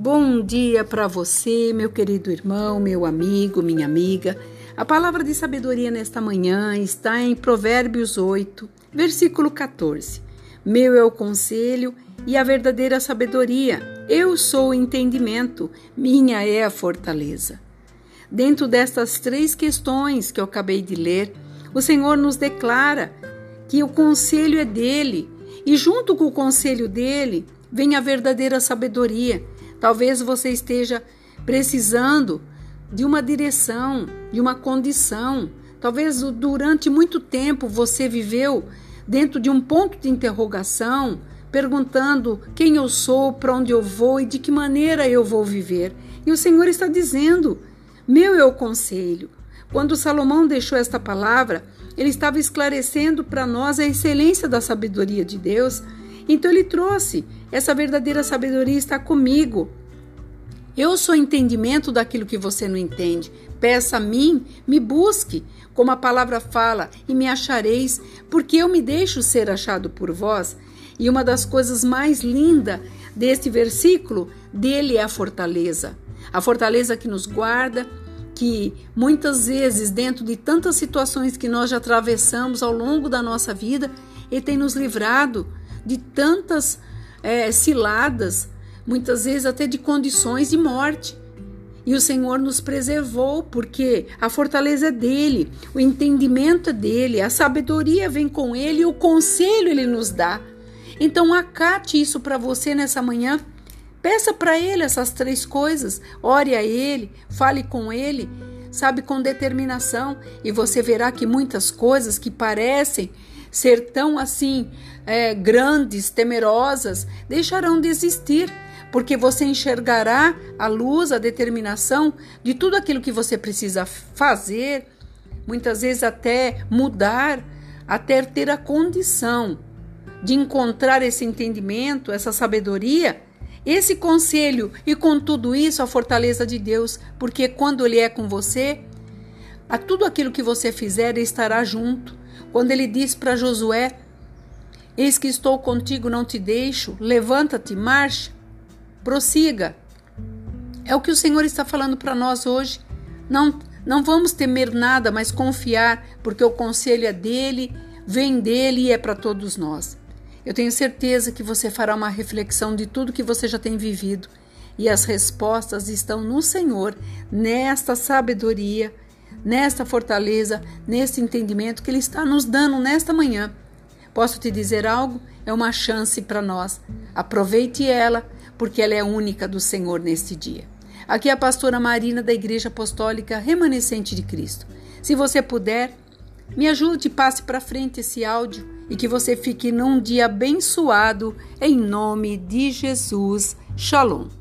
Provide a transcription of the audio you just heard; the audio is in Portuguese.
Bom dia para você, meu querido irmão, meu amigo, minha amiga. A palavra de sabedoria nesta manhã está em Provérbios 8, versículo 14. Meu é o conselho e a verdadeira sabedoria. Eu sou o entendimento, minha é a fortaleza. Dentro destas três questões que eu acabei de ler, o Senhor nos declara que o conselho é dele e, junto com o conselho dele, vem a verdadeira sabedoria. Talvez você esteja precisando de uma direção, de uma condição. Talvez durante muito tempo você viveu dentro de um ponto de interrogação, perguntando quem eu sou, para onde eu vou e de que maneira eu vou viver. E o Senhor está dizendo: Meu é o conselho. Quando Salomão deixou esta palavra, ele estava esclarecendo para nós a excelência da sabedoria de Deus. Então ele trouxe essa verdadeira sabedoria está comigo. Eu sou entendimento daquilo que você não entende. Peça a mim, me busque, como a palavra fala, e me achareis, porque eu me deixo ser achado por vós. E uma das coisas mais lindas deste versículo, dele é a fortaleza. A fortaleza que nos guarda, que muitas vezes, dentro de tantas situações que nós já atravessamos ao longo da nossa vida, Ele tem nos livrado de tantas é, ciladas, muitas vezes até de condições de morte. E o Senhor nos preservou, porque a fortaleza é dele, o entendimento é dele, a sabedoria vem com ele o conselho ele nos dá. Então, acate isso para você nessa manhã. Peça para Ele essas três coisas, ore a Ele, fale com Ele, sabe, com determinação, e você verá que muitas coisas que parecem ser tão assim é, grandes, temerosas, deixarão de existir, porque você enxergará a luz, a determinação de tudo aquilo que você precisa fazer, muitas vezes até mudar, até ter a condição de encontrar esse entendimento, essa sabedoria esse conselho e com tudo isso a fortaleza de Deus, porque quando Ele é com você, a tudo aquilo que você fizer estará junto. Quando Ele diz para Josué: Eis que estou contigo, não te deixo, levanta-te, marcha, prossiga. É o que o Senhor está falando para nós hoje. Não, não vamos temer nada, mas confiar, porque o conselho é dele, vem dele e é para todos nós. Eu tenho certeza que você fará uma reflexão de tudo que você já tem vivido e as respostas estão no Senhor, nesta sabedoria, nesta fortaleza, neste entendimento que Ele está nos dando nesta manhã. Posso te dizer algo? É uma chance para nós. Aproveite ela, porque ela é única do Senhor neste dia. Aqui é a pastora Marina da Igreja Apostólica Remanescente de Cristo. Se você puder, me ajude, passe para frente esse áudio e que você fique num dia abençoado, em nome de Jesus. Shalom.